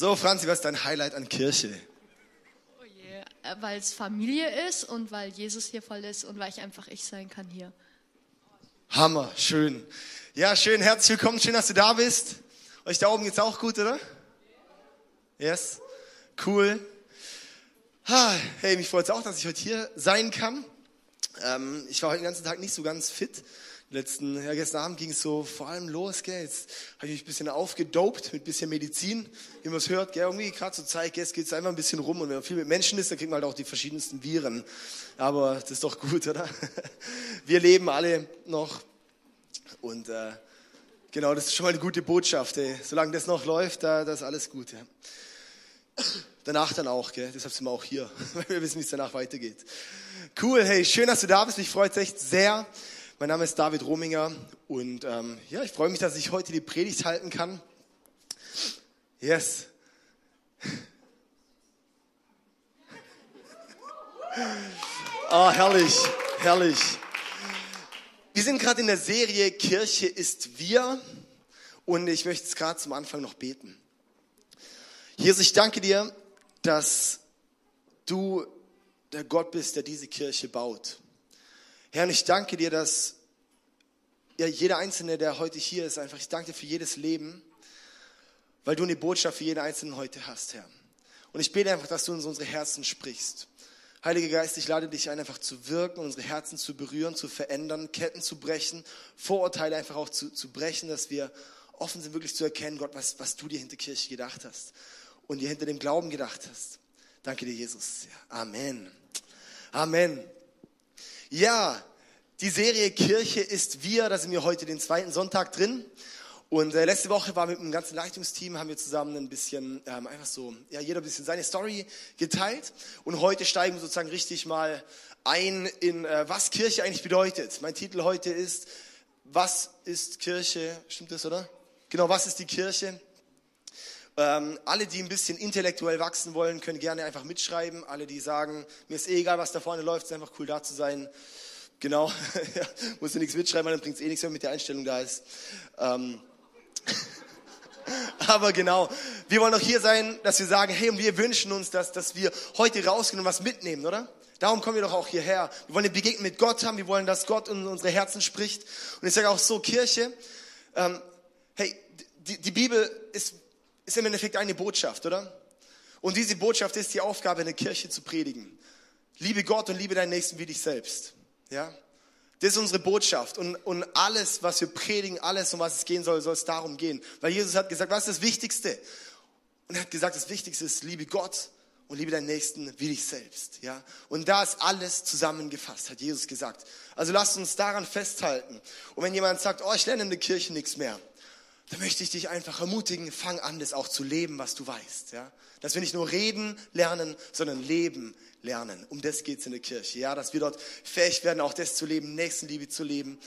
So, Franzi, was ist dein Highlight an Kirche? Oh je, äh, weil es Familie ist und weil Jesus hier voll ist und weil ich einfach ich sein kann hier. Hammer, schön. Ja, schön, herzlich willkommen, schön, dass du da bist. Euch da oben geht's auch gut, oder? Yes, cool. Hey, mich freut es auch, dass ich heute hier sein kann. Ähm, ich war heute den ganzen Tag nicht so ganz fit. Letzten, ja, gestern Abend ging es so vor allem los, gell. Jetzt habe ich mich ein bisschen aufgedopt mit ein bisschen Medizin, wie man es hört, gell. Irgendwie gerade zur Zeit, gell, es geht einfach ein bisschen rum und wenn man viel mit Menschen ist, dann kriegt man halt auch die verschiedensten Viren. Aber das ist doch gut, oder? Wir leben alle noch und äh, genau, das ist schon mal eine gute Botschaft. Ey. Solange das noch läuft, da, da ist alles gut. Ja. Danach dann auch, gell? deshalb sind wir auch hier, weil wir wissen, wie es danach weitergeht. Cool, hey, schön, dass du da bist. Mich freut es echt sehr. Mein Name ist David Rominger und ähm, ja, ich freue mich, dass ich heute die Predigt halten kann. Yes. Oh, herrlich, herrlich. Wir sind gerade in der Serie Kirche ist wir und ich möchte es gerade zum Anfang noch beten. Jesus, ich danke dir, dass du der Gott bist, der diese Kirche baut. Herr, und ich danke dir, dass ja, jeder Einzelne, der heute hier ist, einfach, ich danke dir für jedes Leben, weil du eine Botschaft für jeden Einzelnen heute hast, Herr. Und ich bete einfach, dass du in unsere Herzen sprichst. Heiliger Geist, ich lade dich ein, einfach zu wirken, unsere Herzen zu berühren, zu verändern, Ketten zu brechen, Vorurteile einfach auch zu, zu brechen, dass wir offen sind, wirklich zu erkennen, Gott, was, was du dir hinter Kirche gedacht hast und dir hinter dem Glauben gedacht hast. Danke dir, Jesus. Amen. Amen. Ja, die Serie Kirche ist wir, da sind wir heute den zweiten Sonntag drin. Und äh, letzte Woche war mit dem ganzen Leitungsteam, haben wir zusammen ein bisschen, ähm, einfach so, ja, jeder ein bisschen seine Story geteilt. Und heute steigen wir sozusagen richtig mal ein in, äh, was Kirche eigentlich bedeutet. Mein Titel heute ist, was ist Kirche? Stimmt das, oder? Genau, was ist die Kirche? Ähm, alle, die ein bisschen intellektuell wachsen wollen, können gerne einfach mitschreiben. Alle, die sagen, mir ist eh egal, was da vorne läuft, ist einfach cool da zu sein. Genau, ja, musst du nichts mitschreiben, dann bringt es eh nichts, wenn mit der Einstellung da ist. Ähm, aber genau, wir wollen auch hier sein, dass wir sagen, hey, und wir wünschen uns, dass, dass wir heute rausgehen und was mitnehmen, oder? Darum kommen wir doch auch hierher. Wir wollen eine Begegnung mit Gott haben, wir wollen, dass Gott in unsere Herzen spricht. Und ich sage auch so, Kirche, ähm, hey, die, die Bibel ist, ist im Endeffekt eine Botschaft, oder? Und diese Botschaft ist die Aufgabe, in der Kirche zu predigen. Liebe Gott und liebe deinen Nächsten wie dich selbst. Ja? Das ist unsere Botschaft. Und, und alles, was wir predigen, alles, um was es gehen soll, soll es darum gehen. Weil Jesus hat gesagt, was ist das Wichtigste? Und er hat gesagt, das Wichtigste ist, liebe Gott und liebe deinen Nächsten wie dich selbst. Ja? Und da ist alles zusammengefasst, hat Jesus gesagt. Also lasst uns daran festhalten. Und wenn jemand sagt, oh, ich lerne in der Kirche nichts mehr, dann möchte ich dich einfach ermutigen, fang an, das auch zu leben, was du weißt. Ja? Dass wir nicht nur reden lernen, sondern leben lernen. Um das geht's in der Kirche. Ja? Dass wir dort fähig werden, auch das zu leben, Nächstenliebe zu leben.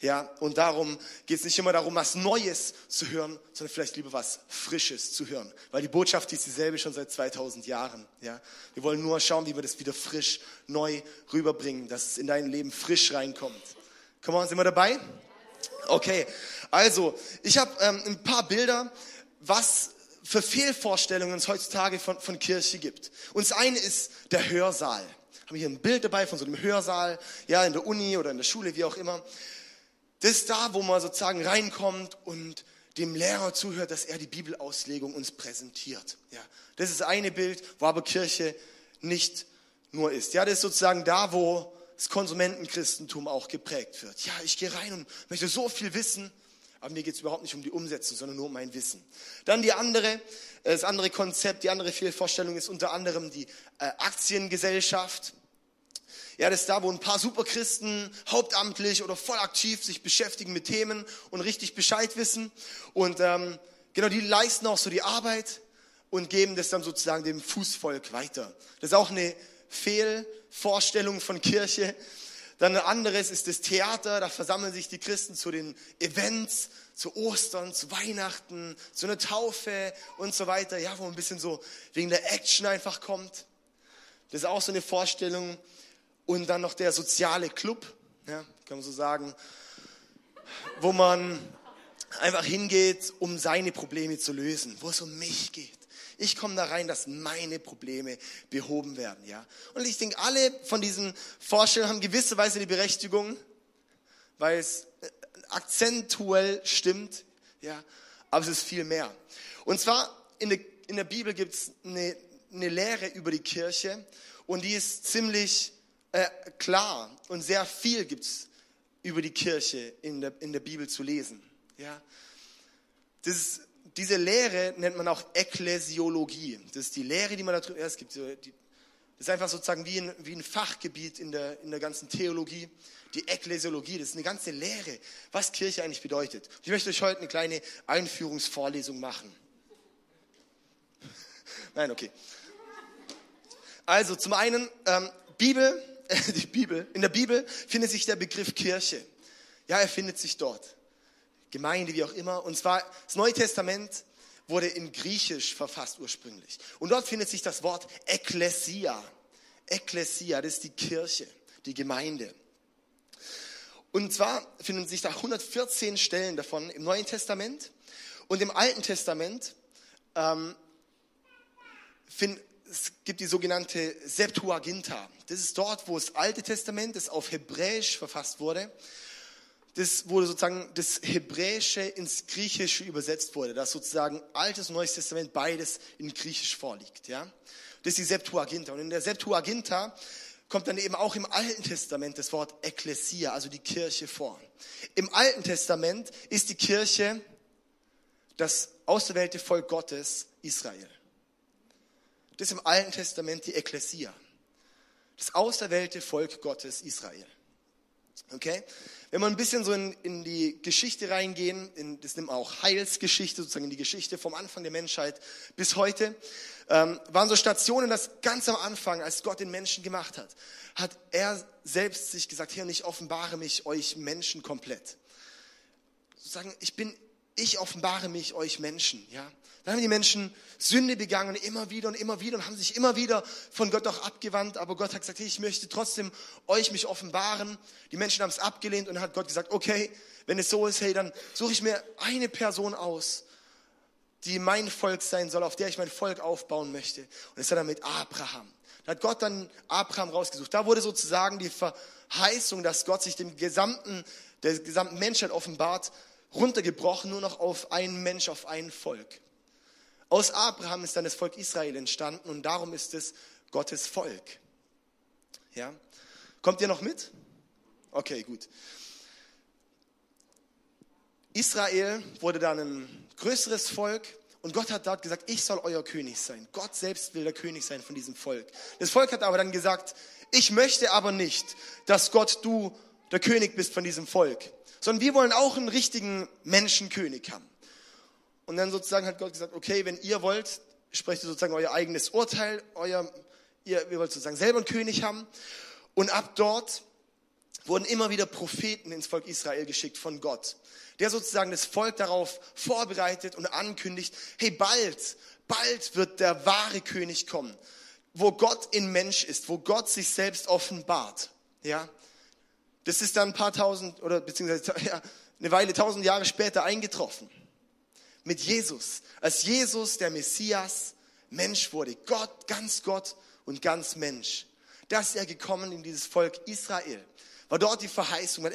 Ja? Und darum geht's nicht immer darum, was Neues zu hören, sondern vielleicht lieber was Frisches zu hören. Weil die Botschaft ist dieselbe schon seit 2000 Jahren. Ja? Wir wollen nur schauen, wie wir das wieder frisch, neu rüberbringen, dass es in dein Leben frisch reinkommt. Kommen wir uns immer dabei? Okay, also ich habe ähm, ein paar Bilder, was für Fehlvorstellungen es heutzutage von, von Kirche gibt. Und das eine ist der Hörsaal. Haben hier ein Bild dabei von so einem Hörsaal, ja, in der Uni oder in der Schule, wie auch immer. Das ist da, wo man sozusagen reinkommt und dem Lehrer zuhört, dass er die Bibelauslegung uns präsentiert. Ja, das ist eine Bild, wo aber Kirche nicht nur ist. Ja, das ist sozusagen da, wo das Konsumentenchristentum auch geprägt wird. Ja, ich gehe rein und möchte so viel wissen, aber mir geht es überhaupt nicht um die Umsetzung, sondern nur um mein Wissen. Dann die andere, äh, das andere Konzept, die andere Fehlvorstellung ist unter anderem die äh, Aktiengesellschaft. Ja, das ist da, wo ein paar Superchristen hauptamtlich oder voll aktiv sich beschäftigen mit Themen und richtig Bescheid wissen. Und ähm, genau, die leisten auch so die Arbeit und geben das dann sozusagen dem Fußvolk weiter. Das ist auch eine Fehlvorstellung von Kirche. Dann ein anderes ist das Theater, da versammeln sich die Christen zu den Events, zu Ostern, zu Weihnachten, zu einer Taufe und so weiter, ja, wo ein bisschen so wegen der Action einfach kommt. Das ist auch so eine Vorstellung. Und dann noch der soziale Club, ja, kann man so sagen, wo man einfach hingeht, um seine Probleme zu lösen, wo es um mich geht. Ich komme da rein, dass meine Probleme behoben werden, ja. Und ich denke, alle von diesen Vorstellungen haben gewisse Weise die Berechtigung, weil es äh, akzentuell stimmt, ja. Aber es ist viel mehr. Und zwar in der, in der Bibel gibt es eine, eine Lehre über die Kirche und die ist ziemlich äh, klar und sehr viel gibt es über die Kirche in der, in der Bibel zu lesen. Ja? Das ist, diese Lehre nennt man auch Ekklesiologie. Das ist die Lehre, die man darüber, ja, es gibt so, die, das ist einfach sozusagen wie ein, wie ein Fachgebiet in der, in der ganzen Theologie. Die Ekklesiologie, das ist eine ganze Lehre, was Kirche eigentlich bedeutet. Ich möchte euch heute eine kleine Einführungsvorlesung machen. Nein, okay. Also zum einen, ähm, Bibel die Bibel, in der Bibel findet sich der Begriff Kirche. Ja, er findet sich dort. Gemeinde, wie auch immer. Und zwar, das Neue Testament wurde in Griechisch verfasst ursprünglich. Und dort findet sich das Wort Ekklesia. Ekklesia, das ist die Kirche, die Gemeinde. Und zwar finden sich da 114 Stellen davon im Neuen Testament. Und im Alten Testament ähm, find, es gibt die sogenannte Septuaginta. Das ist dort, wo das Alte Testament, das auf Hebräisch verfasst wurde, das wurde sozusagen das Hebräische ins Griechische übersetzt wurde, dass sozusagen Altes und Neues Testament beides in Griechisch vorliegt. Ja? Das ist die Septuaginta. Und in der Septuaginta kommt dann eben auch im Alten Testament das Wort Ekklesia, also die Kirche vor. Im Alten Testament ist die Kirche das auserwählte Volk Gottes Israel. Das ist im Alten Testament die Ekklesia. Das auserwählte Volk Gottes Israel. Okay? Wenn wir ein bisschen so in, in die Geschichte reingehen, in, das nimmt auch Heilsgeschichte, sozusagen in die Geschichte vom Anfang der Menschheit bis heute, ähm, waren so Stationen, dass ganz am Anfang, als Gott den Menschen gemacht hat, hat er selbst sich gesagt, und ich offenbare mich euch Menschen komplett. Sozusagen, ich bin, ich offenbare mich euch Menschen, ja. Dann haben die Menschen Sünde begangen, immer wieder und immer wieder und haben sich immer wieder von Gott auch abgewandt. Aber Gott hat gesagt, hey, ich möchte trotzdem euch mich offenbaren. Die Menschen haben es abgelehnt und dann hat Gott gesagt, okay, wenn es so ist, hey, dann suche ich mir eine Person aus, die mein Volk sein soll, auf der ich mein Volk aufbauen möchte. Und das hat er mit Abraham. Da hat Gott dann Abraham rausgesucht. Da wurde sozusagen die Verheißung, dass Gott sich dem gesamten, der gesamten Menschheit offenbart, runtergebrochen, nur noch auf einen Mensch, auf ein Volk. Aus Abraham ist dann das Volk Israel entstanden und darum ist es Gottes Volk. Ja? Kommt ihr noch mit? Okay, gut. Israel wurde dann ein größeres Volk und Gott hat dort gesagt, ich soll euer König sein. Gott selbst will der König sein von diesem Volk. Das Volk hat aber dann gesagt, ich möchte aber nicht, dass Gott du der König bist von diesem Volk, sondern wir wollen auch einen richtigen Menschenkönig haben. Und dann sozusagen hat Gott gesagt, okay, wenn ihr wollt, sprecht ihr sozusagen euer eigenes Urteil, euer, ihr, ihr wollt sozusagen selber einen König haben. Und ab dort wurden immer wieder Propheten ins Volk Israel geschickt von Gott, der sozusagen das Volk darauf vorbereitet und ankündigt, hey, bald, bald wird der wahre König kommen, wo Gott in Mensch ist, wo Gott sich selbst offenbart. Ja, das ist dann ein paar tausend oder beziehungsweise ja, eine Weile, tausend Jahre später eingetroffen mit Jesus. Als Jesus, der Messias, Mensch wurde. Gott, ganz Gott und ganz Mensch. Das ist er gekommen in dieses Volk Israel. War dort die Verheißung,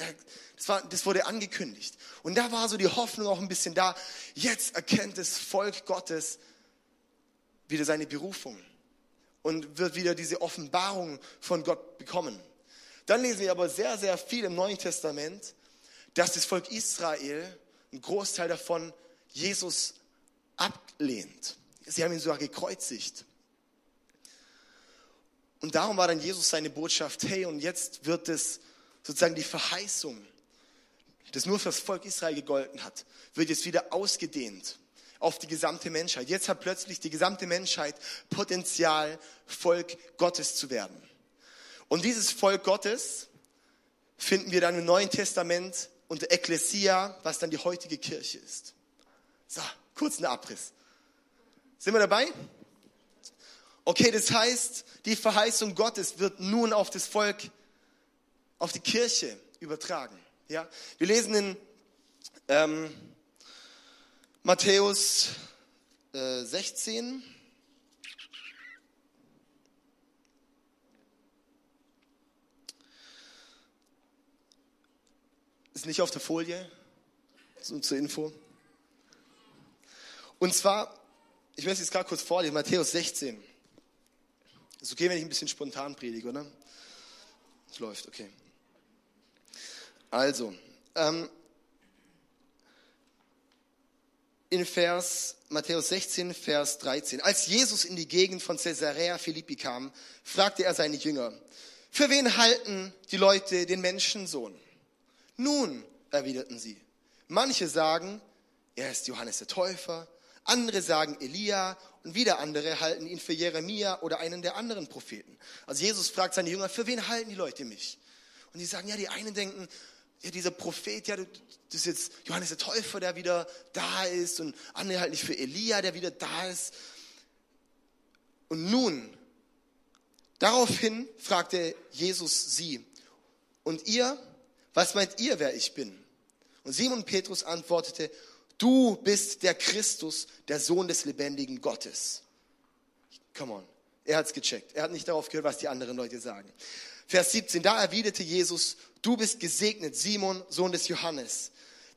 das, war, das wurde angekündigt. Und da war so die Hoffnung auch ein bisschen da. Jetzt erkennt das Volk Gottes wieder seine Berufung und wird wieder diese Offenbarung von Gott bekommen. Dann lesen wir aber sehr, sehr viel im Neuen Testament, dass das Volk Israel, ein Großteil davon, Jesus ablehnt. Sie haben ihn sogar gekreuzigt. Und darum war dann Jesus seine Botschaft, hey, und jetzt wird es sozusagen die Verheißung, das nur für das Volk Israel gegolten hat, wird jetzt wieder ausgedehnt auf die gesamte Menschheit. Jetzt hat plötzlich die gesamte Menschheit Potenzial, Volk Gottes zu werden. Und dieses Volk Gottes finden wir dann im Neuen Testament unter Ekklesia, was dann die heutige Kirche ist. So, kurzen Abriss. Sind wir dabei? Okay, das heißt, die Verheißung Gottes wird nun auf das Volk, auf die Kirche übertragen. Ja, wir lesen in ähm, Matthäus äh, 16, Ist nicht auf der Folie, so zur Info. Und zwar, ich möchte es gerade kurz vorlesen, Matthäus 16. Ist okay, wenn ich ein bisschen spontan predige, oder? Es läuft, okay. Also, ähm, in Vers, Matthäus 16, Vers 13. Als Jesus in die Gegend von Caesarea Philippi kam, fragte er seine Jünger, für wen halten die Leute den Menschensohn? Nun, erwiderten sie, manche sagen, er ist Johannes der Täufer, andere sagen Elia und wieder andere halten ihn für Jeremia oder einen der anderen Propheten. Also Jesus fragt seine Jünger, für wen halten die Leute mich? Und die sagen, ja, die einen denken, ja, dieser Prophet, ja, das ist jetzt Johannes der Täufer, der wieder da ist und andere halt nicht für Elia, der wieder da ist. Und nun, daraufhin fragte Jesus sie, und ihr, was meint ihr, wer ich bin? Und Simon Petrus antwortete, du bist der Christus, der Sohn des lebendigen Gottes. Come on. Er hat's gecheckt. Er hat nicht darauf gehört, was die anderen Leute sagen. Vers 17, da erwiderte Jesus, du bist gesegnet, Simon, Sohn des Johannes,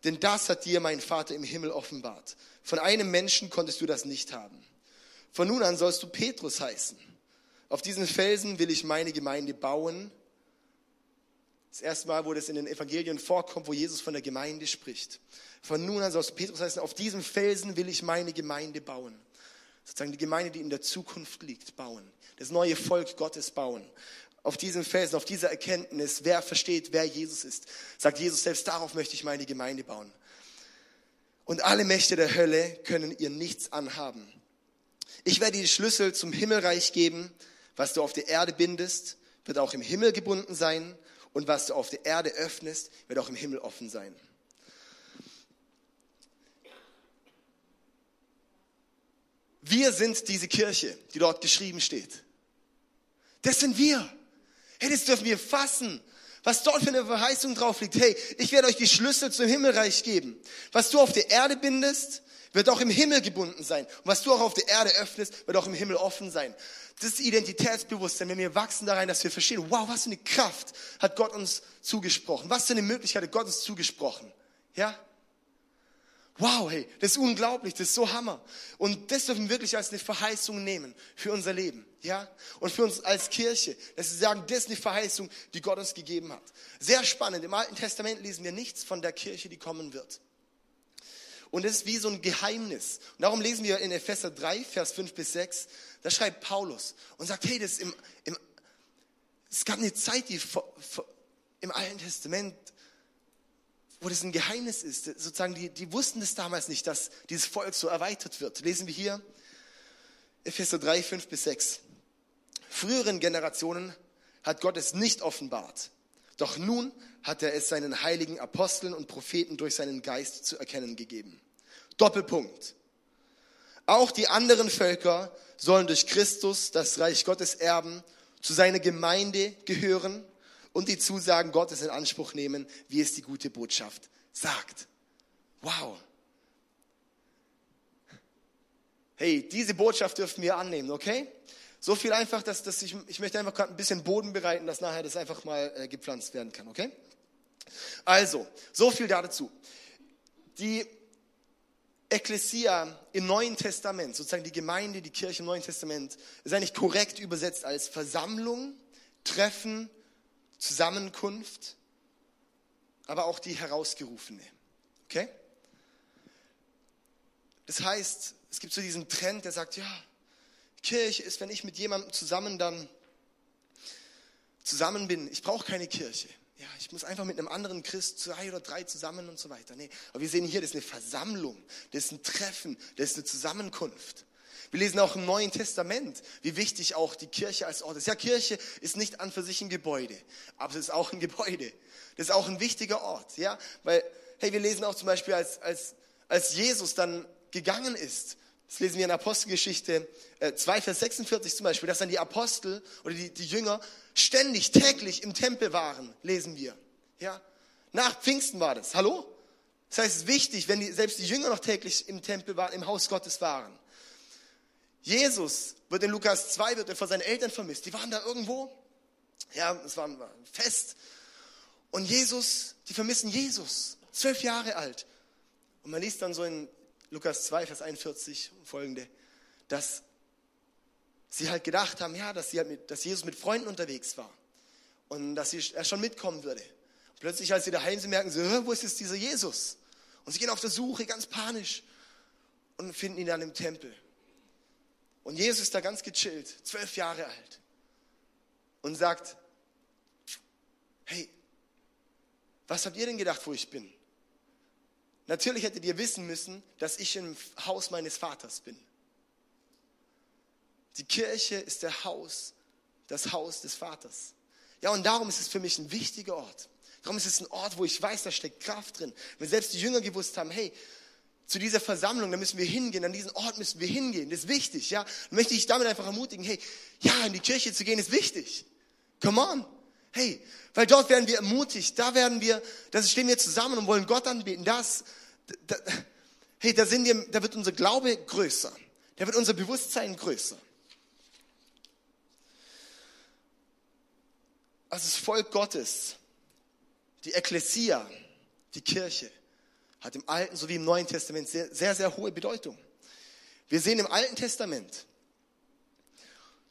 denn das hat dir mein Vater im Himmel offenbart. Von einem Menschen konntest du das nicht haben. Von nun an sollst du Petrus heißen. Auf diesen Felsen will ich meine Gemeinde bauen. Das erste Mal, wo das in den Evangelien vorkommt, wo Jesus von der Gemeinde spricht. Von nun an sollst du Petrus heißen, auf diesem Felsen will ich meine Gemeinde bauen. Sozusagen die Gemeinde, die in der Zukunft liegt, bauen. Das neue Volk Gottes bauen auf diesem Felsen, auf dieser Erkenntnis, wer versteht, wer Jesus ist, sagt Jesus selbst, darauf möchte ich meine Gemeinde bauen. Und alle Mächte der Hölle können ihr nichts anhaben. Ich werde die Schlüssel zum Himmelreich geben. Was du auf der Erde bindest, wird auch im Himmel gebunden sein. Und was du auf der Erde öffnest, wird auch im Himmel offen sein. Wir sind diese Kirche, die dort geschrieben steht. Das sind wir. Hey, das dürfen wir fassen. Was dort für eine Verheißung drauf liegt. Hey, ich werde euch die Schlüssel zum Himmelreich geben. Was du auf der Erde bindest, wird auch im Himmel gebunden sein. Und was du auch auf der Erde öffnest, wird auch im Himmel offen sein. Das ist Identitätsbewusstsein, wenn wir wachsen da rein, dass wir verstehen, wow, was für eine Kraft hat Gott uns zugesprochen. Was für eine Möglichkeit hat Gott uns zugesprochen. Ja? Wow, hey, das ist unglaublich, das ist so Hammer. Und das dürfen wir wirklich als eine Verheißung nehmen für unser Leben, ja? Und für uns als Kirche, dass wir sagen, das ist eine Verheißung, die Gott uns gegeben hat. Sehr spannend. Im Alten Testament lesen wir nichts von der Kirche, die kommen wird. Und das ist wie so ein Geheimnis. Und darum lesen wir in Epheser 3, Vers 5 bis 6, da schreibt Paulus und sagt, hey, das im, im, es gab eine Zeit, die vor, vor, im Alten Testament wo das ein Geheimnis ist. Sozusagen, die, die wussten es damals nicht, dass dieses Volk so erweitert wird. Lesen wir hier Epheser 3, 5 bis 6. Früheren Generationen hat Gott es nicht offenbart. Doch nun hat er es seinen heiligen Aposteln und Propheten durch seinen Geist zu erkennen gegeben. Doppelpunkt. Auch die anderen Völker sollen durch Christus das Reich Gottes erben, zu seiner Gemeinde gehören und die Zusagen Gottes in Anspruch nehmen, wie es die gute Botschaft sagt. Wow. Hey, diese Botschaft dürfen wir annehmen, okay? So viel einfach, dass, dass ich, ich möchte einfach gerade ein bisschen Boden bereiten, dass nachher das einfach mal äh, gepflanzt werden kann, okay? Also, so viel dazu. Die Ekklesia im Neuen Testament, sozusagen die Gemeinde, die Kirche im Neuen Testament, ist eigentlich korrekt übersetzt als Versammlung, Treffen, Zusammenkunft, aber auch die Herausgerufene. Okay? Das heißt, es gibt so diesen Trend, der sagt, ja, Kirche ist, wenn ich mit jemandem zusammen dann zusammen bin. Ich brauche keine Kirche. Ja, ich muss einfach mit einem anderen Christ zwei oder drei zusammen und so weiter. Nee, aber wir sehen hier, das ist eine Versammlung, das ist ein Treffen, das ist eine Zusammenkunft. Wir lesen auch im Neuen Testament, wie wichtig auch die Kirche als Ort ist. Ja, Kirche ist nicht an für sich ein Gebäude, aber es ist auch ein Gebäude. Das ist auch ein wichtiger Ort, ja, weil, hey, wir lesen auch zum Beispiel, als, als, als Jesus dann gegangen ist, das lesen wir in Apostelgeschichte 2, äh, Vers 46 zum Beispiel, dass dann die Apostel oder die, die Jünger ständig, täglich im Tempel waren, lesen wir. Ja? Nach Pfingsten war das. Hallo? Das heißt, es ist wichtig, wenn die, selbst die Jünger noch täglich im Tempel waren, im Haus Gottes waren. Jesus wird in Lukas 2, wird er von seinen Eltern vermisst. Die waren da irgendwo. Ja, es war ein Fest. Und Jesus, die vermissen Jesus, zwölf Jahre alt. Und man liest dann so in Lukas 2, Vers 41 und folgende, dass sie halt gedacht haben, ja, dass, sie halt mit, dass Jesus mit Freunden unterwegs war und dass sie, er schon mitkommen würde. Und plötzlich, als sie daheim sind, merken sie, wo ist jetzt dieser Jesus? Und sie gehen auf der Suche, ganz panisch, und finden ihn dann im Tempel. Und Jesus ist da ganz gechillt, zwölf Jahre alt, und sagt, hey, was habt ihr denn gedacht, wo ich bin? Natürlich hättet ihr wissen müssen, dass ich im Haus meines Vaters bin. Die Kirche ist der Haus, das Haus des Vaters. Ja, und darum ist es für mich ein wichtiger Ort. Darum ist es ein Ort, wo ich weiß, da steckt Kraft drin. Wenn selbst die Jünger gewusst haben, hey, zu dieser Versammlung, da müssen wir hingehen, an diesen Ort müssen wir hingehen, das ist wichtig, ja. Dann möchte ich damit einfach ermutigen, hey, ja, in die Kirche zu gehen ist wichtig. Come on. Hey, weil dort werden wir ermutigt, da werden wir, da stehen wir zusammen und wollen Gott anbeten. Das, da, hey, da sind wir, da wird unser Glaube größer. Da wird unser Bewusstsein größer. Also das Volk Gottes, die Ekklesia, die Kirche, hat im Alten sowie im Neuen Testament sehr, sehr, sehr hohe Bedeutung. Wir sehen im Alten Testament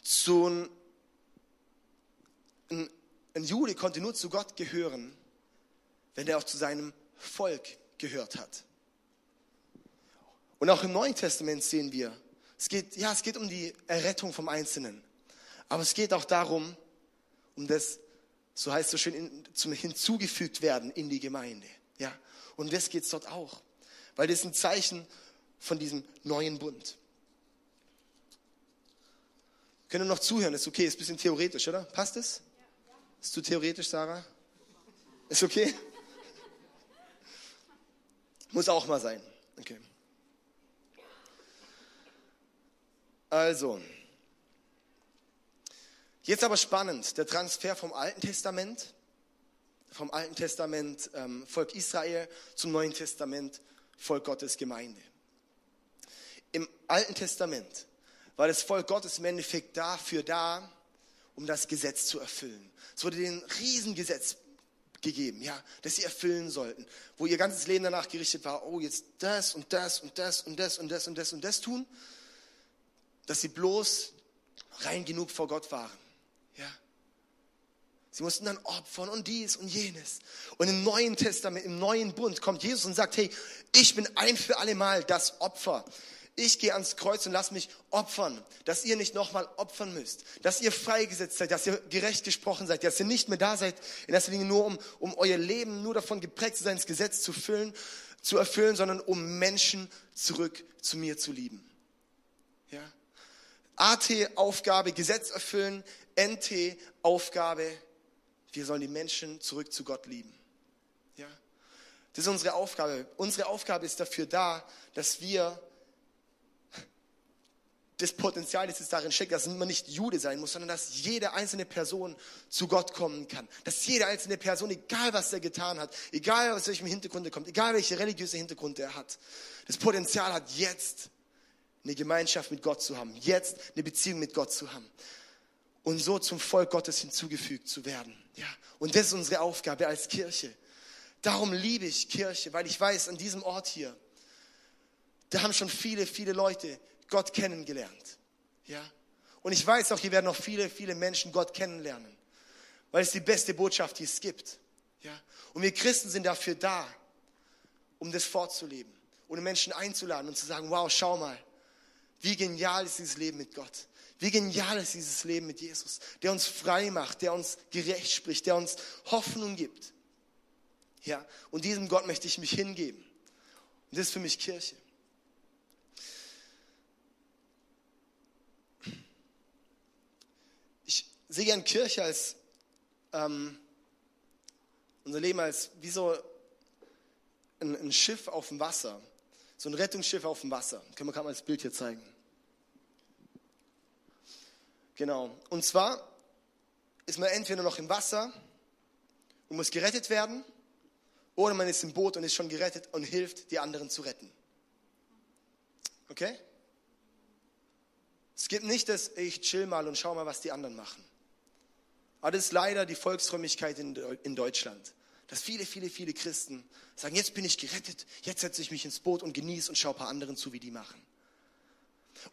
so ein, ein Jude konnte nur zu Gott gehören, wenn er auch zu seinem Volk gehört hat. Und auch im Neuen Testament sehen wir, es geht, ja, es geht um die Errettung vom Einzelnen. Aber es geht auch darum, um das so heißt es so schön, in, zum hinzugefügt werden in die Gemeinde. Ja? Und das geht es dort auch. Weil das ist ein Zeichen von diesem neuen Bund. Können wir noch zuhören? Ist okay, ist ein bisschen theoretisch, oder? Passt es? Ist zu theoretisch, Sarah? Ist okay? Muss auch mal sein. Okay. Also, Jetzt aber spannend, der Transfer vom Alten Testament, vom Alten Testament ähm, Volk Israel zum Neuen Testament Volk Gottes Gemeinde. Im Alten Testament war das Volk Gottes im Endeffekt dafür da, um das Gesetz zu erfüllen. Es wurde den Riesengesetz gegeben, ja, das sie erfüllen sollten, wo ihr ganzes Leben danach gerichtet war, oh, jetzt das und das und das und das und das und das und das tun, dass sie bloß rein genug vor Gott waren. Ja. Sie mussten dann opfern und dies und jenes. Und im Neuen Testament, im Neuen Bund kommt Jesus und sagt, hey, ich bin ein für alle Mal das Opfer. Ich gehe ans Kreuz und lass mich opfern, dass ihr nicht nochmal opfern müsst, dass ihr freigesetzt seid, dass ihr gerecht gesprochen seid, dass ihr nicht mehr da seid, in erster Linie nur um, um euer Leben nur davon geprägt zu sein, das Gesetz zu füllen, zu erfüllen, sondern um Menschen zurück zu mir zu lieben. Ja? AT-Aufgabe, Gesetz erfüllen, NT-Aufgabe, wir sollen die Menschen zurück zu Gott lieben. Ja? Das ist unsere Aufgabe. Unsere Aufgabe ist dafür da, dass wir das Potenzial, das jetzt darin steckt, dass man nicht Jude sein muss, sondern dass jede einzelne Person zu Gott kommen kann. Dass jede einzelne Person, egal was er getan hat, egal aus welchem Hintergrund er kommt, egal welche religiöse Hintergrund er hat, das Potenzial hat, jetzt eine Gemeinschaft mit Gott zu haben, jetzt eine Beziehung mit Gott zu haben und so zum Volk Gottes hinzugefügt zu werden. Ja, und das ist unsere Aufgabe als Kirche. Darum liebe ich Kirche, weil ich weiß, an diesem Ort hier, da haben schon viele, viele Leute Gott kennengelernt. Ja, und ich weiß auch, hier werden noch viele, viele Menschen Gott kennenlernen, weil es die beste Botschaft, die es gibt. Ja, und wir Christen sind dafür da, um das fortzuleben und Menschen einzuladen und zu sagen, wow, schau mal, wie genial ist dieses Leben mit Gott. Wie genial ist dieses Leben mit Jesus, der uns frei macht, der uns gerecht spricht, der uns Hoffnung gibt. Ja, und diesem Gott möchte ich mich hingeben. Und das ist für mich Kirche. Ich sehe gern Kirche als ähm, unser Leben als wie so ein, ein Schiff auf dem Wasser, so ein Rettungsschiff auf dem Wasser. Können wir gerade mal das Bild hier zeigen. Genau. Und zwar ist man entweder noch im Wasser und muss gerettet werden, oder man ist im Boot und ist schon gerettet und hilft, die anderen zu retten. Okay? Es gibt nicht das, ich chill mal und schau mal, was die anderen machen. Aber das ist leider die Volksfrömmigkeit in, Deutschland. dass viele, viele, viele Christen sagen, jetzt bin ich gerettet, jetzt setze ich mich ins Boot und genieße und schaue ein paar anderen zu, wie die machen.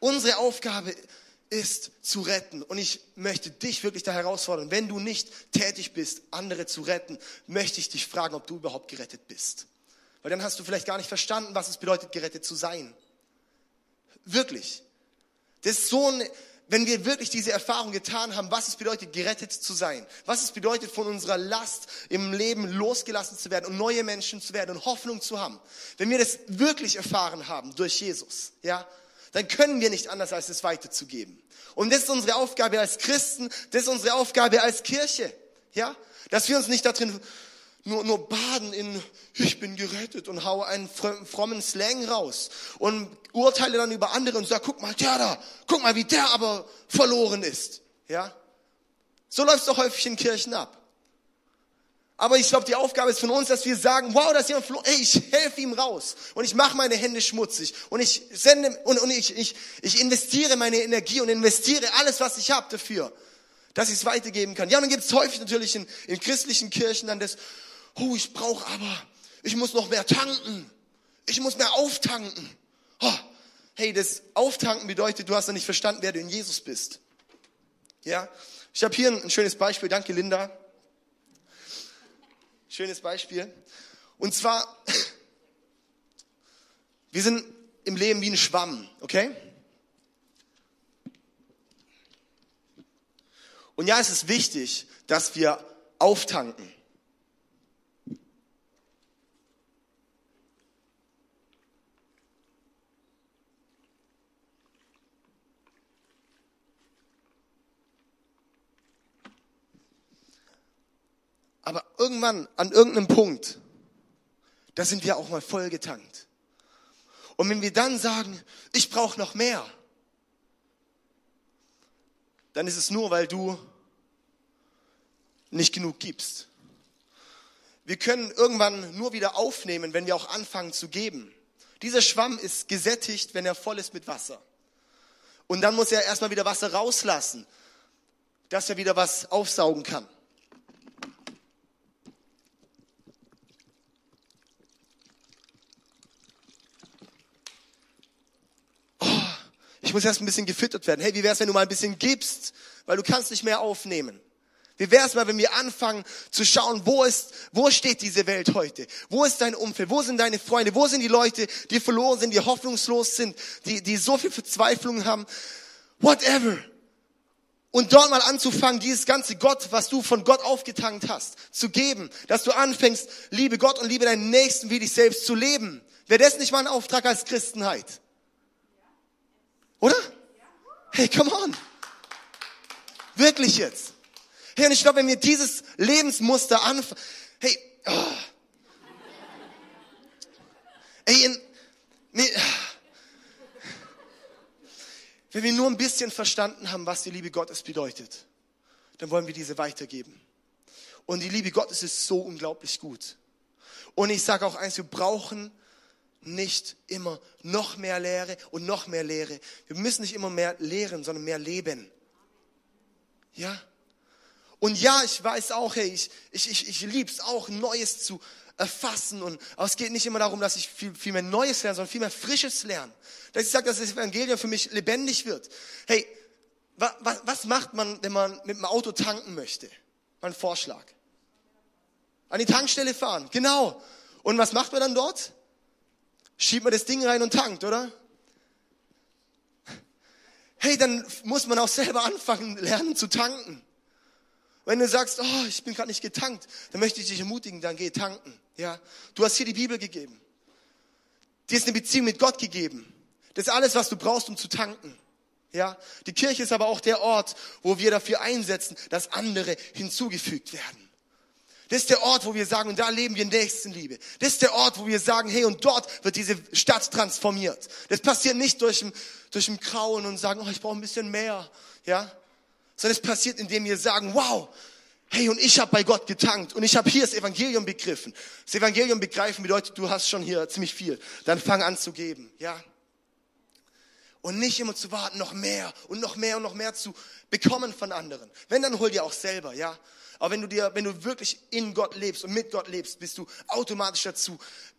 Unsere Aufgabe ist zu retten. Und ich möchte dich wirklich da herausfordern. Wenn du nicht tätig bist, andere zu retten, möchte ich dich fragen, ob du überhaupt gerettet bist. Weil dann hast du vielleicht gar nicht verstanden, was es bedeutet, gerettet zu sein. Wirklich. Das ist so ein, wenn wir wirklich diese Erfahrung getan haben, was es bedeutet, gerettet zu sein, was es bedeutet, von unserer Last im Leben losgelassen zu werden und neue Menschen zu werden und Hoffnung zu haben, wenn wir das wirklich erfahren haben durch Jesus, ja, dann können wir nicht anders, als es weiterzugeben. Und das ist unsere Aufgabe als Christen, das ist unsere Aufgabe als Kirche, ja, dass wir uns nicht darin nur, nur baden in, ich bin gerettet und hau einen frommen Slang raus und urteile dann über andere und sag, guck mal, der da, guck mal, wie der aber verloren ist. Ja? So läuft es doch häufig in Kirchen ab. Aber ich glaube, die Aufgabe ist von uns, dass wir sagen, wow, da ist jemand verloren, ey, ich helfe ihm raus und ich mache meine Hände schmutzig und ich sende und, und ich, ich, ich investiere meine Energie und investiere alles, was ich habe dafür, dass ich es weitergeben kann. Ja, und dann gibt es häufig natürlich in, in christlichen Kirchen dann das, oh, ich brauche aber, ich muss noch mehr tanken. Ich muss mehr auftanken. Oh, hey, das Auftanken bedeutet, du hast noch nicht verstanden, wer du in Jesus bist. Ja, ich habe hier ein schönes Beispiel. Danke, Linda. Schönes Beispiel. Und zwar, wir sind im Leben wie ein Schwamm, okay? Und ja, es ist wichtig, dass wir auftanken. Aber irgendwann, an irgendeinem Punkt, da sind wir auch mal vollgetankt. Und wenn wir dann sagen, ich brauche noch mehr, dann ist es nur, weil du nicht genug gibst. Wir können irgendwann nur wieder aufnehmen, wenn wir auch anfangen zu geben. Dieser Schwamm ist gesättigt, wenn er voll ist mit Wasser. Und dann muss er erstmal wieder Wasser rauslassen, dass er wieder was aufsaugen kann. ich muss erst ein bisschen gefüttert werden. Hey, wie wär's, wenn du mal ein bisschen gibst, weil du kannst nicht mehr aufnehmen? Wie wär's mal, wenn wir anfangen zu schauen, wo ist, wo steht diese Welt heute? Wo ist dein Umfeld? Wo sind deine Freunde? Wo sind die Leute, die verloren sind, die hoffnungslos sind, die, die so viel Verzweiflung haben? Whatever. Und dort mal anzufangen, dieses ganze Gott, was du von Gott aufgetankt hast, zu geben, dass du anfängst, liebe Gott und liebe deinen Nächsten wie dich selbst zu leben. Wäre das nicht mal ein Auftrag als Christenheit? Oder? Hey, come on. Wirklich jetzt. Hey, und ich glaube, wenn wir dieses Lebensmuster anfangen, hey, oh. Ey, in, nee, wenn wir nur ein bisschen verstanden haben, was die Liebe Gottes bedeutet, dann wollen wir diese weitergeben. Und die Liebe Gottes ist so unglaublich gut. Und ich sage auch eins, wir brauchen nicht immer noch mehr Lehre und noch mehr Lehre. Wir müssen nicht immer mehr lehren, sondern mehr leben. Ja? Und ja, ich weiß auch, hey, ich, ich, ich, ich lieb's auch, Neues zu erfassen. Und, aber es geht nicht immer darum, dass ich viel, viel mehr Neues lerne, sondern viel mehr Frisches lerne. Dass ich sage, dass das Evangelium für mich lebendig wird. Hey, wa, wa, was macht man, wenn man mit dem Auto tanken möchte? Mein Vorschlag. An die Tankstelle fahren, genau. Und was macht man dann dort? Schiebt man das Ding rein und tankt, oder? Hey, dann muss man auch selber anfangen, lernen zu tanken. Wenn du sagst, oh, ich bin gerade nicht getankt, dann möchte ich dich ermutigen, dann geh tanken. Ja, du hast hier die Bibel gegeben. Dir ist eine Beziehung mit Gott gegeben. Das ist alles, was du brauchst, um zu tanken. Ja, die Kirche ist aber auch der Ort, wo wir dafür einsetzen, dass andere hinzugefügt werden. Das ist der Ort, wo wir sagen, und da leben wir in Nächstenliebe. Das ist der Ort, wo wir sagen, hey, und dort wird diese Stadt transformiert. Das passiert nicht durch ein, durch ein Krauen und sagen, oh, ich brauche ein bisschen mehr, ja, sondern es passiert, indem wir sagen, wow, hey, und ich habe bei Gott getankt und ich habe hier das Evangelium begriffen. Das Evangelium begreifen bedeutet, du hast schon hier ziemlich viel. Dann fang an zu geben, ja. Und nicht immer zu warten, noch mehr und noch mehr und noch mehr zu bekommen von anderen. Wenn, dann hol dir auch selber, ja. Aber wenn du dir, wenn du wirklich in Gott lebst und mit Gott lebst, bist du automatisch dazu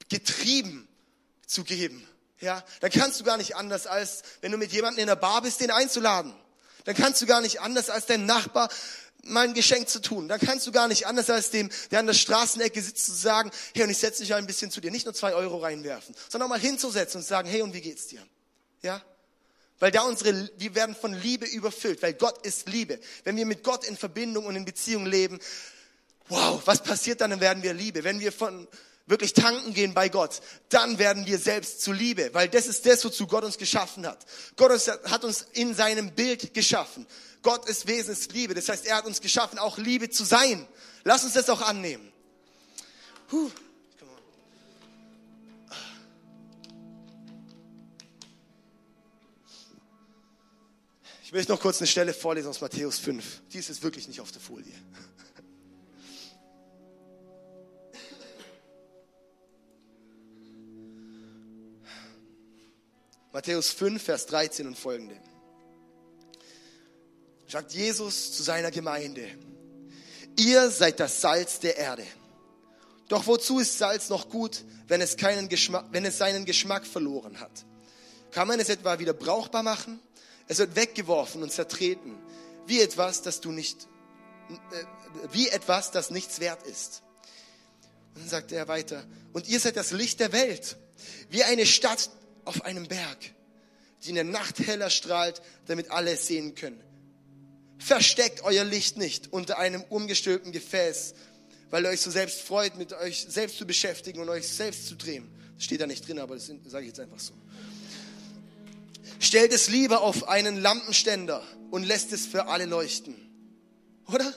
getrieben zu geben. Ja, dann kannst du gar nicht anders als, wenn du mit jemandem in der Bar bist, den einzuladen. Dann kannst du gar nicht anders als deinem Nachbar mal ein Geschenk zu tun. Dann kannst du gar nicht anders als dem, der an der Straßenecke sitzt, zu sagen, hey, und ich setze dich ein bisschen zu dir. Nicht nur zwei Euro reinwerfen, sondern mal hinzusetzen und sagen, hey, und wie geht's dir? Ja? Weil da unsere, wir werden von Liebe überfüllt, weil Gott ist Liebe. Wenn wir mit Gott in Verbindung und in Beziehung leben, wow, was passiert dann? Dann werden wir Liebe. Wenn wir von, wirklich tanken gehen bei Gott, dann werden wir selbst zu Liebe, weil das ist das, wozu Gott uns geschaffen hat. Gott hat uns in seinem Bild geschaffen. Gott ist Wesensliebe, das heißt, er hat uns geschaffen, auch Liebe zu sein. Lass uns das auch annehmen. Puh. Ich will noch kurz eine Stelle vorlesen aus Matthäus 5. Die ist jetzt wirklich nicht auf der Folie. Matthäus 5, Vers 13 und folgende. Sagt Jesus zu seiner Gemeinde, ihr seid das Salz der Erde. Doch wozu ist Salz noch gut, wenn es, keinen Geschmack, wenn es seinen Geschmack verloren hat? Kann man es etwa wieder brauchbar machen? Es wird weggeworfen und zertreten, wie etwas, das du nicht, äh, wie etwas, das nichts wert ist. Und dann sagt er weiter, und ihr seid das Licht der Welt, wie eine Stadt, auf einem Berg, die in der Nacht heller strahlt, damit alle es sehen können. Versteckt euer Licht nicht unter einem umgestülpten Gefäß, weil ihr euch so selbst freut, mit euch selbst zu beschäftigen und euch selbst zu drehen. Das steht da nicht drin, aber das sage ich jetzt einfach so. Stellt es lieber auf einen Lampenständer und lässt es für alle leuchten. Oder?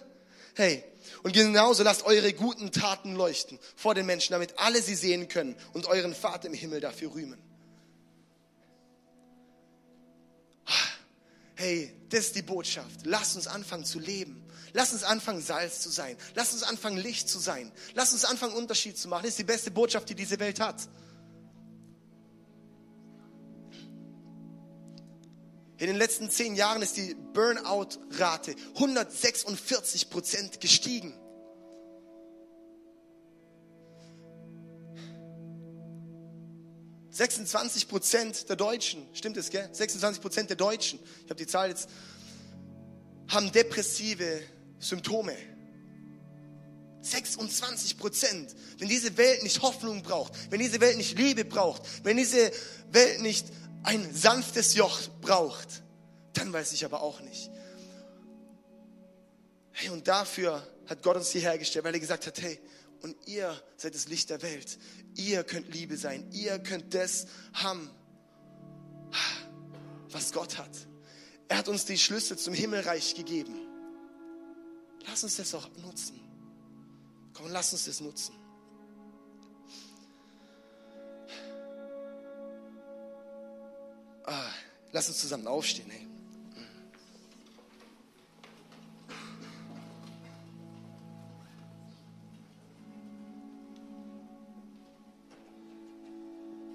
Hey, und genauso lasst eure guten Taten leuchten vor den Menschen, damit alle sie sehen können und euren Vater im Himmel dafür rühmen. hey, das ist die Botschaft. Lass uns anfangen zu leben. Lass uns anfangen, Salz zu sein. Lass uns anfangen, Licht zu sein. Lass uns anfangen, Unterschied zu machen. Das ist die beste Botschaft, die diese Welt hat. In den letzten zehn Jahren ist die Burnout-Rate 146 Prozent gestiegen. 26 Prozent der Deutschen, stimmt es, gell? 26 Prozent der Deutschen, ich habe die Zahl jetzt, haben depressive Symptome. 26 Prozent. Wenn diese Welt nicht Hoffnung braucht, wenn diese Welt nicht Liebe braucht, wenn diese Welt nicht ein sanftes Joch braucht, dann weiß ich aber auch nicht. Hey, und dafür hat Gott uns hierher gestellt, weil er gesagt hat, hey, und ihr seid das Licht der Welt. Ihr könnt Liebe sein. Ihr könnt das haben, was Gott hat. Er hat uns die Schlüssel zum Himmelreich gegeben. Lass uns das auch nutzen. Komm, lass uns das nutzen. Lass uns zusammen aufstehen. Hey.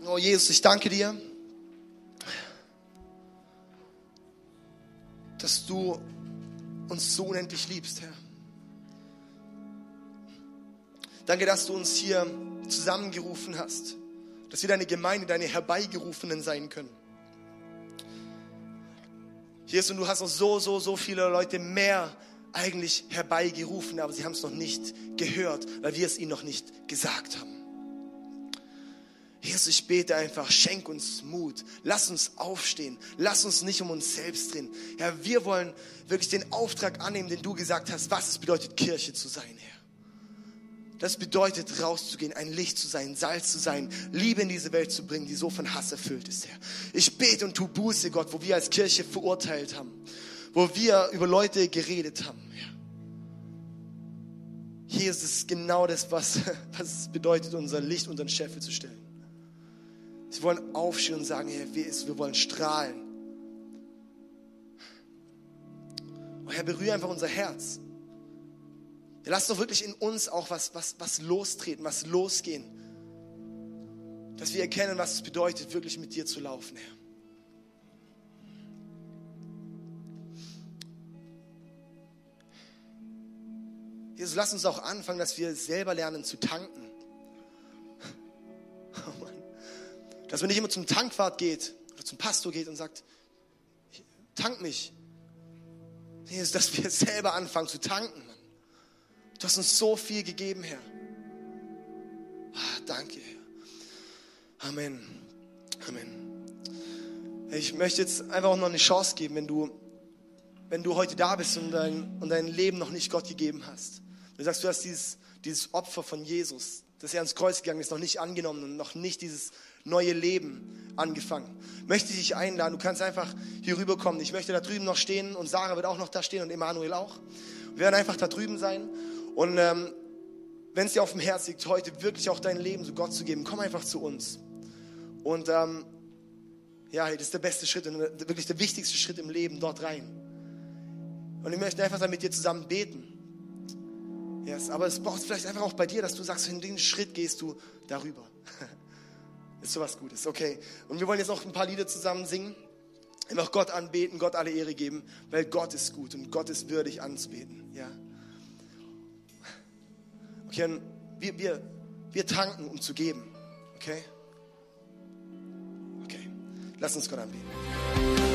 Oh Jesus, ich danke dir, dass du uns so unendlich liebst, Herr. Danke, dass du uns hier zusammengerufen hast, dass wir deine Gemeinde, deine Herbeigerufenen sein können. Jesus, und du hast noch so, so, so viele Leute mehr eigentlich herbeigerufen, aber sie haben es noch nicht gehört, weil wir es ihnen noch nicht gesagt haben. Jesus, ich bete einfach, schenk uns Mut. Lass uns aufstehen. Lass uns nicht um uns selbst drehen. Herr, wir wollen wirklich den Auftrag annehmen, den du gesagt hast, was es bedeutet, Kirche zu sein, Herr. Das bedeutet, rauszugehen, ein Licht zu sein, Salz zu sein, Liebe in diese Welt zu bringen, die so von Hass erfüllt ist, Herr. Ich bete und tu Buße, Gott, wo wir als Kirche verurteilt haben, wo wir über Leute geredet haben, Herr. Jesus ist genau das, was, was es bedeutet, unser Licht unter den Scheffel zu stellen. Sie wollen aufstehen und sagen, Herr, wir wollen strahlen. Oh Herr, berühre einfach unser Herz. Lass doch wirklich in uns auch was, was, was lostreten, was losgehen. Dass wir erkennen, was es bedeutet, wirklich mit dir zu laufen, Herr. Jesus, lass uns auch anfangen, dass wir selber lernen zu tanken. Oh Mann. Dass man nicht immer zum Tankwart geht oder zum Pastor geht und sagt, tank mich. Jesus, dass wir selber anfangen zu tanken. Du hast uns so viel gegeben, Herr. Ah, danke, Herr. Amen. Amen. Ich möchte jetzt einfach auch noch eine Chance geben, wenn du, wenn du heute da bist und dein, und dein Leben noch nicht Gott gegeben hast. Du sagst, du hast dieses, dieses Opfer von Jesus, dass er ans Kreuz gegangen ist, noch nicht angenommen und noch nicht dieses neue Leben angefangen. Möchte ich dich einladen, du kannst einfach hier rüberkommen. Ich möchte da drüben noch stehen und Sarah wird auch noch da stehen und Emanuel auch. Wir werden einfach da drüben sein und ähm, wenn es dir auf dem Herz liegt, heute wirklich auch dein Leben so Gott zu geben, komm einfach zu uns. Und ähm, ja, das ist der beste Schritt wirklich der wichtigste Schritt im Leben, dort rein. Und ich möchte einfach mit dir zusammen beten. Yes, aber es braucht vielleicht einfach auch bei dir, dass du sagst, in den Schritt gehst du darüber. ist sowas Gutes, okay. Und wir wollen jetzt auch ein paar Lieder zusammen singen. Einfach Gott anbeten, Gott alle Ehre geben, weil Gott ist gut und Gott ist würdig anzubeten. Ja. Und wir, wir, wir tanken, um zu geben. Okay? Okay. Lass uns Gott anbeten.